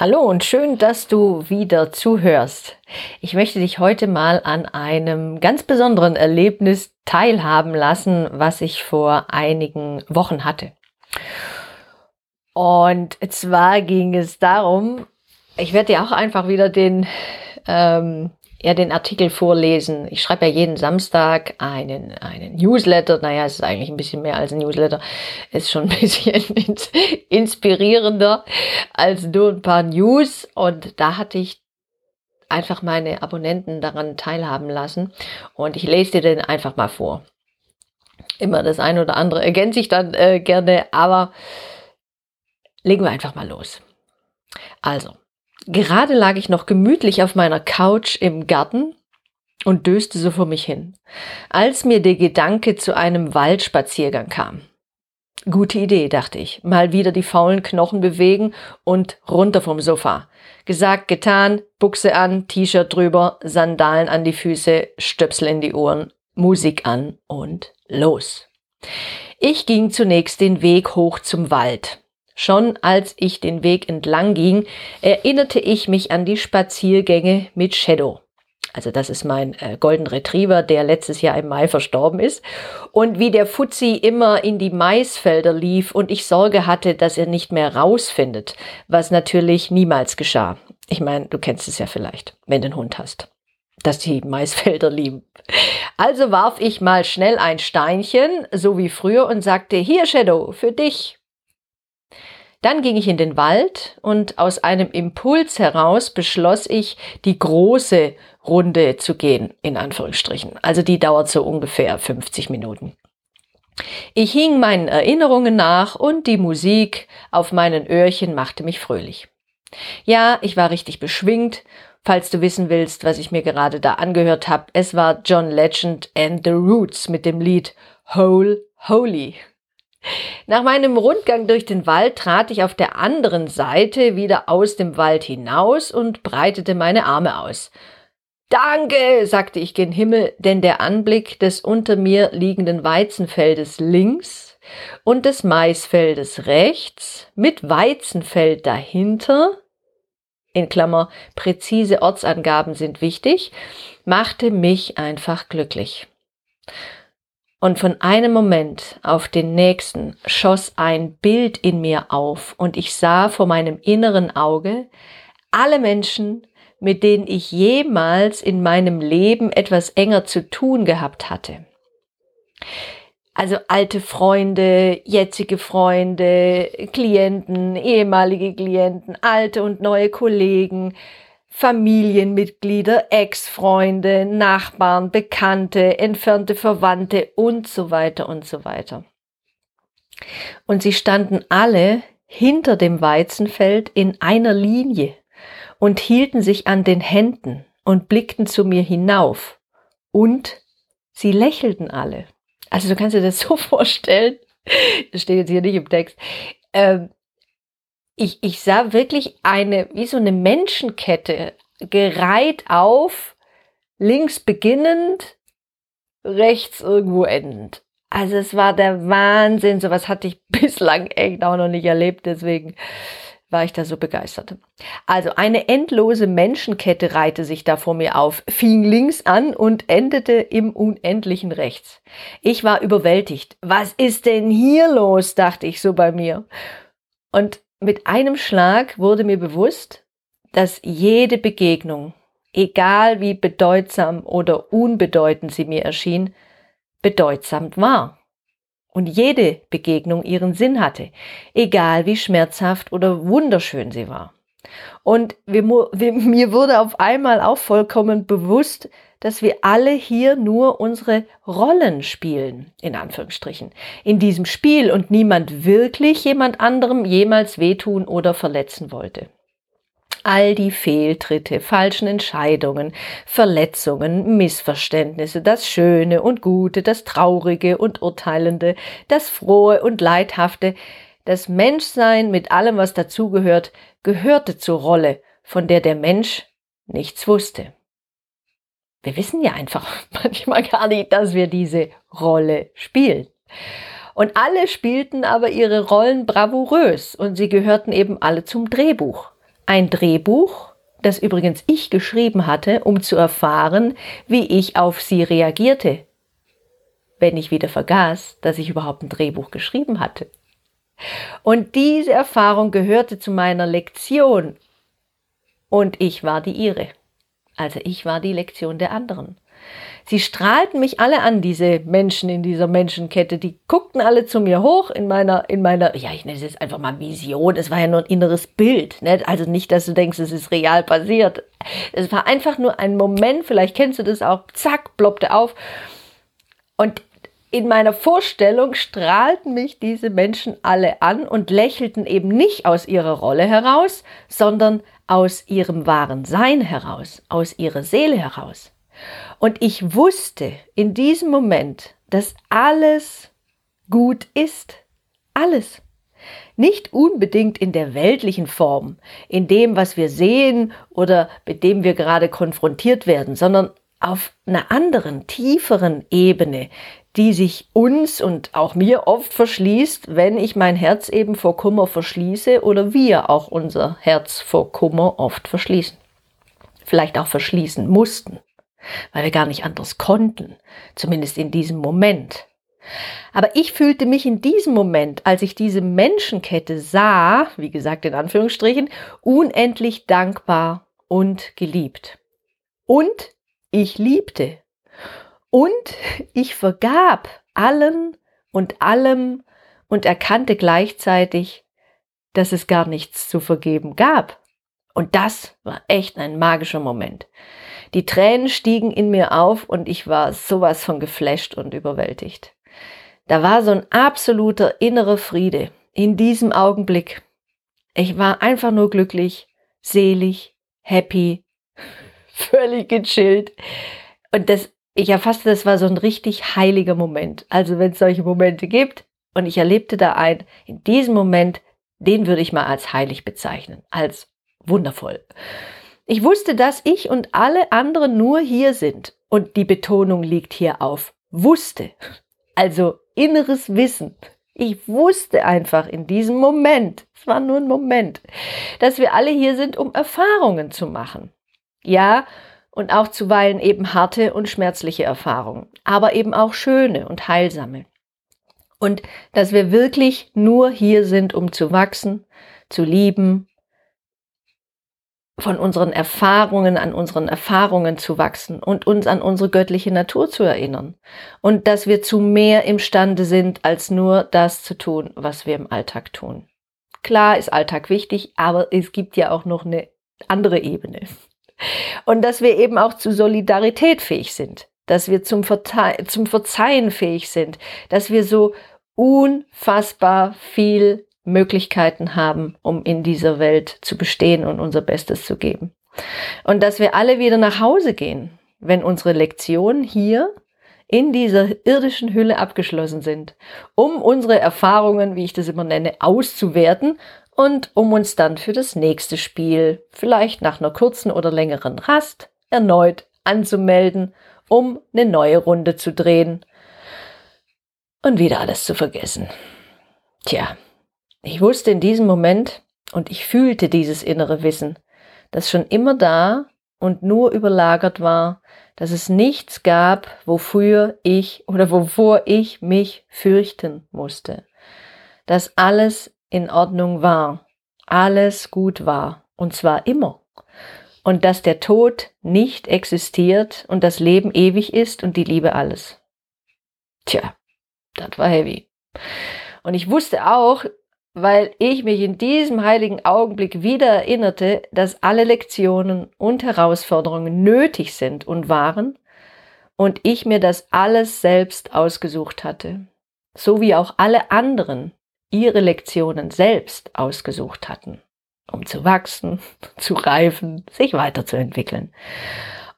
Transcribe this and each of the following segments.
Hallo und schön, dass du wieder zuhörst. Ich möchte dich heute mal an einem ganz besonderen Erlebnis teilhaben lassen, was ich vor einigen Wochen hatte. Und zwar ging es darum, ich werde dir auch einfach wieder den ähm, ja den Artikel vorlesen. Ich schreibe ja jeden Samstag einen, einen Newsletter. Naja, es ist eigentlich ein bisschen mehr als ein Newsletter. Es ist schon ein bisschen inspirierender als nur ein paar News. Und da hatte ich einfach meine Abonnenten daran teilhaben lassen. Und ich lese dir den einfach mal vor. Immer das eine oder andere ergänze ich dann äh, gerne, aber legen wir einfach mal los. Also, Gerade lag ich noch gemütlich auf meiner Couch im Garten und döste so vor mich hin, als mir der Gedanke zu einem Waldspaziergang kam. Gute Idee, dachte ich. Mal wieder die faulen Knochen bewegen und runter vom Sofa. Gesagt, getan, Buchse an, T-Shirt drüber, Sandalen an die Füße, Stöpsel in die Ohren, Musik an und los. Ich ging zunächst den Weg hoch zum Wald. Schon als ich den Weg entlang ging, erinnerte ich mich an die Spaziergänge mit Shadow. Also das ist mein äh, Golden Retriever, der letztes Jahr im Mai verstorben ist. Und wie der Fuzzi immer in die Maisfelder lief und ich Sorge hatte, dass er nicht mehr rausfindet, was natürlich niemals geschah. Ich meine, du kennst es ja vielleicht, wenn du einen Hund hast, dass die Maisfelder lieben. Also warf ich mal schnell ein Steinchen, so wie früher, und sagte, hier Shadow, für dich. Dann ging ich in den Wald und aus einem Impuls heraus beschloss ich, die große Runde zu gehen, in Anführungsstrichen. Also die dauert so ungefähr 50 Minuten. Ich hing meinen Erinnerungen nach und die Musik auf meinen Öhrchen machte mich fröhlich. Ja, ich war richtig beschwingt. Falls du wissen willst, was ich mir gerade da angehört habe, es war John Legend and the Roots mit dem Lied Whole Holy. Nach meinem Rundgang durch den Wald trat ich auf der anderen Seite wieder aus dem Wald hinaus und breitete meine Arme aus. Danke, sagte ich gen Himmel, denn der Anblick des unter mir liegenden Weizenfeldes links und des Maisfeldes rechts mit Weizenfeld dahinter, in Klammer, präzise Ortsangaben sind wichtig, machte mich einfach glücklich. Und von einem Moment auf den nächsten schoss ein Bild in mir auf und ich sah vor meinem inneren Auge alle Menschen, mit denen ich jemals in meinem Leben etwas enger zu tun gehabt hatte. Also alte Freunde, jetzige Freunde, Klienten, ehemalige Klienten, alte und neue Kollegen, Familienmitglieder, Ex-Freunde, Nachbarn, Bekannte, entfernte Verwandte und so weiter und so weiter. Und sie standen alle hinter dem Weizenfeld in einer Linie und hielten sich an den Händen und blickten zu mir hinauf. Und sie lächelten alle. Also du kannst dir das so vorstellen, das steht jetzt hier nicht im Text, ähm, ich, ich sah wirklich eine, wie so eine Menschenkette gereiht auf, links beginnend, rechts irgendwo endend. Also es war der Wahnsinn. Sowas hatte ich bislang echt auch noch nicht erlebt. Deswegen war ich da so begeistert. Also eine endlose Menschenkette reihte sich da vor mir auf, fing links an und endete im unendlichen rechts. Ich war überwältigt. Was ist denn hier los? dachte ich so bei mir. Und mit einem Schlag wurde mir bewusst, dass jede Begegnung, egal wie bedeutsam oder unbedeutend sie mir erschien, bedeutsam war. Und jede Begegnung ihren Sinn hatte, egal wie schmerzhaft oder wunderschön sie war. Und mir wurde auf einmal auch vollkommen bewusst, dass wir alle hier nur unsere Rollen spielen, in Anführungsstrichen, in diesem Spiel und niemand wirklich jemand anderem jemals wehtun oder verletzen wollte. all die Fehltritte, falschen Entscheidungen, Verletzungen, Missverständnisse, das Schöne und Gute, das Traurige und Urteilende, das Frohe und Leidhafte, das Menschsein mit allem, was dazugehört, gehörte zur Rolle, von der der Mensch nichts wusste. Wir wissen ja einfach manchmal gar nicht, dass wir diese Rolle spielen. Und alle spielten aber ihre Rollen bravourös und sie gehörten eben alle zum Drehbuch. Ein Drehbuch, das übrigens ich geschrieben hatte, um zu erfahren, wie ich auf sie reagierte, wenn ich wieder vergaß, dass ich überhaupt ein Drehbuch geschrieben hatte. Und diese Erfahrung gehörte zu meiner Lektion und ich war die ihre. Also ich war die Lektion der anderen. Sie strahlten mich alle an, diese Menschen in dieser Menschenkette. Die guckten alle zu mir hoch in meiner, in meiner, ja, ich nenne es jetzt einfach mal Vision. Es war ja nur ein inneres Bild. Ne? Also nicht, dass du denkst, es ist real passiert. Es war einfach nur ein Moment, vielleicht kennst du das auch, zack, ploppte auf. Und in meiner Vorstellung strahlten mich diese Menschen alle an und lächelten eben nicht aus ihrer Rolle heraus, sondern aus ihrem wahren Sein heraus, aus ihrer Seele heraus. Und ich wusste in diesem Moment, dass alles gut ist. Alles. Nicht unbedingt in der weltlichen Form, in dem, was wir sehen oder mit dem wir gerade konfrontiert werden, sondern auf einer anderen, tieferen Ebene, die sich uns und auch mir oft verschließt, wenn ich mein Herz eben vor Kummer verschließe oder wir auch unser Herz vor Kummer oft verschließen. Vielleicht auch verschließen mussten weil wir gar nicht anders konnten, zumindest in diesem Moment. Aber ich fühlte mich in diesem Moment, als ich diese Menschenkette sah, wie gesagt in Anführungsstrichen, unendlich dankbar und geliebt. Und ich liebte. Und ich vergab allen und allem und erkannte gleichzeitig, dass es gar nichts zu vergeben gab. Und das war echt ein magischer Moment. Die Tränen stiegen in mir auf und ich war sowas von geflasht und überwältigt. Da war so ein absoluter innerer Friede in diesem Augenblick. Ich war einfach nur glücklich, selig, happy, völlig gechillt. Und das, ich erfasste, das war so ein richtig heiliger Moment. Also wenn es solche Momente gibt und ich erlebte da ein, in diesem Moment, den würde ich mal als heilig bezeichnen, als wundervoll. Ich wusste, dass ich und alle anderen nur hier sind. Und die Betonung liegt hier auf wusste. Also inneres Wissen. Ich wusste einfach in diesem Moment, es war nur ein Moment, dass wir alle hier sind, um Erfahrungen zu machen. Ja, und auch zuweilen eben harte und schmerzliche Erfahrungen, aber eben auch schöne und heilsame. Und dass wir wirklich nur hier sind, um zu wachsen, zu lieben von unseren Erfahrungen an unseren Erfahrungen zu wachsen und uns an unsere göttliche Natur zu erinnern. Und dass wir zu mehr imstande sind, als nur das zu tun, was wir im Alltag tun. Klar ist Alltag wichtig, aber es gibt ja auch noch eine andere Ebene. Und dass wir eben auch zu Solidarität fähig sind, dass wir zum, Verze zum Verzeihen fähig sind, dass wir so unfassbar viel Möglichkeiten haben, um in dieser Welt zu bestehen und unser Bestes zu geben. Und dass wir alle wieder nach Hause gehen, wenn unsere Lektionen hier in dieser irdischen Hülle abgeschlossen sind, um unsere Erfahrungen, wie ich das immer nenne, auszuwerten und um uns dann für das nächste Spiel, vielleicht nach einer kurzen oder längeren Rast, erneut anzumelden, um eine neue Runde zu drehen und wieder alles zu vergessen. Tja, ich wusste in diesem Moment und ich fühlte dieses innere Wissen, das schon immer da und nur überlagert war, dass es nichts gab, wofür ich oder wovor ich mich fürchten musste. Dass alles in Ordnung war, alles gut war, und zwar immer. Und dass der Tod nicht existiert und das Leben ewig ist und die Liebe alles. Tja, das war heavy. Und ich wusste auch, weil ich mich in diesem heiligen Augenblick wieder erinnerte, dass alle Lektionen und Herausforderungen nötig sind und waren und ich mir das alles selbst ausgesucht hatte, so wie auch alle anderen ihre Lektionen selbst ausgesucht hatten. um zu wachsen, zu reifen, sich weiterzuentwickeln.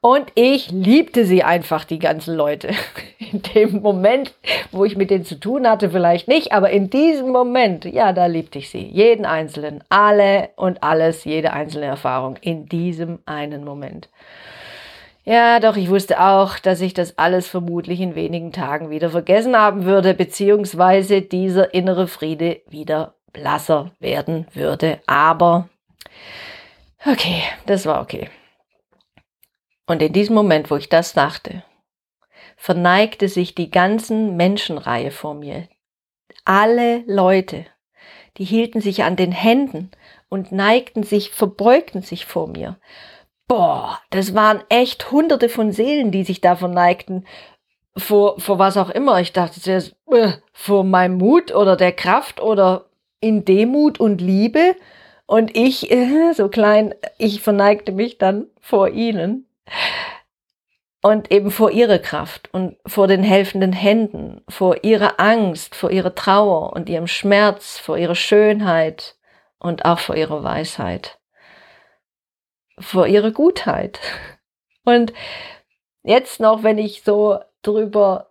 Und ich liebte sie einfach, die ganzen Leute. In dem Moment, wo ich mit denen zu tun hatte, vielleicht nicht, aber in diesem Moment, ja, da liebte ich sie. Jeden einzelnen, alle und alles, jede einzelne Erfahrung in diesem einen Moment. Ja, doch ich wusste auch, dass ich das alles vermutlich in wenigen Tagen wieder vergessen haben würde, beziehungsweise dieser innere Friede wieder blasser werden würde. Aber okay, das war okay. Und in diesem Moment, wo ich das dachte, verneigte sich die ganzen Menschenreihe vor mir. Alle Leute, die hielten sich an den Händen und neigten sich, verbeugten sich vor mir. Boah, das waren echt hunderte von Seelen, die sich da verneigten. Vor, vor was auch immer. Ich dachte zuerst, äh, vor meinem Mut oder der Kraft oder in Demut und Liebe. Und ich, äh, so klein, ich verneigte mich dann vor ihnen und eben vor ihrer Kraft und vor den helfenden Händen, vor ihrer Angst, vor ihrer Trauer und ihrem Schmerz, vor ihrer Schönheit und auch vor ihrer Weisheit, vor ihrer Gutheit. Und jetzt noch, wenn ich so drüber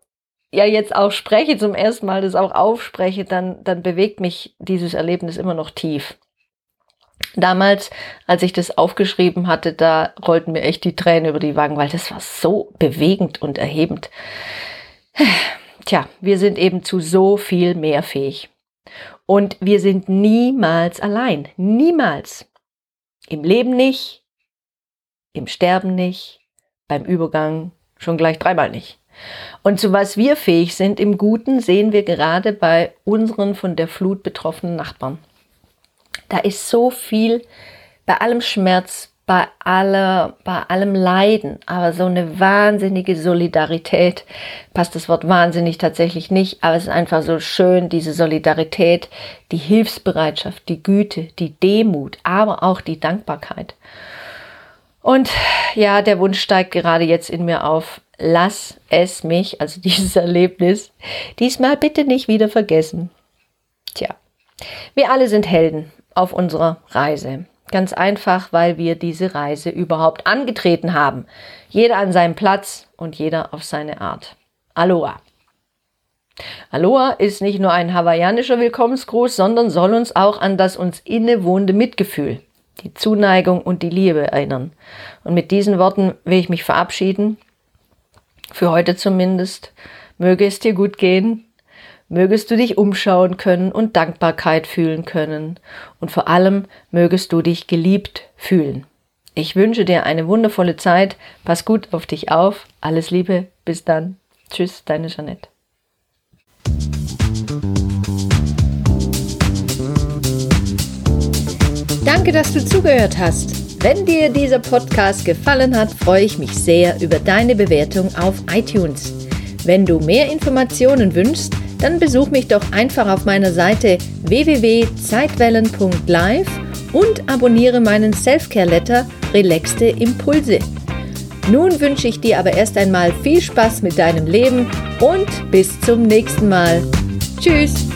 ja jetzt auch spreche, zum ersten Mal das auch aufspreche, dann, dann bewegt mich dieses Erlebnis immer noch tief. Damals, als ich das aufgeschrieben hatte, da rollten mir echt die Tränen über die Wangen, weil das war so bewegend und erhebend. Tja, wir sind eben zu so viel mehr fähig. Und wir sind niemals allein. Niemals. Im Leben nicht, im Sterben nicht, beim Übergang schon gleich dreimal nicht. Und zu was wir fähig sind im Guten, sehen wir gerade bei unseren von der Flut betroffenen Nachbarn. Da ist so viel bei allem Schmerz, bei, aller, bei allem Leiden, aber so eine wahnsinnige Solidarität. Passt das Wort wahnsinnig tatsächlich nicht, aber es ist einfach so schön, diese Solidarität, die Hilfsbereitschaft, die Güte, die Demut, aber auch die Dankbarkeit. Und ja, der Wunsch steigt gerade jetzt in mir auf. Lass es mich, also dieses Erlebnis, diesmal bitte nicht wieder vergessen. Tja, wir alle sind Helden auf unserer Reise. Ganz einfach, weil wir diese Reise überhaupt angetreten haben. Jeder an seinem Platz und jeder auf seine Art. Aloha. Aloha ist nicht nur ein hawaiianischer Willkommensgruß, sondern soll uns auch an das uns innewohnende Mitgefühl, die Zuneigung und die Liebe erinnern. Und mit diesen Worten will ich mich verabschieden. Für heute zumindest. Möge es dir gut gehen mögest du dich umschauen können und Dankbarkeit fühlen können. Und vor allem mögest du dich geliebt fühlen. Ich wünsche dir eine wundervolle Zeit. Pass gut auf dich auf. Alles Liebe. Bis dann. Tschüss, deine Jeanette. Danke, dass du zugehört hast. Wenn dir dieser Podcast gefallen hat, freue ich mich sehr über deine Bewertung auf iTunes. Wenn du mehr Informationen wünschst, dann besuch mich doch einfach auf meiner Seite www.zeitwellen.live und abonniere meinen Selfcare-Letter Relaxte Impulse. Nun wünsche ich dir aber erst einmal viel Spaß mit deinem Leben und bis zum nächsten Mal. Tschüss!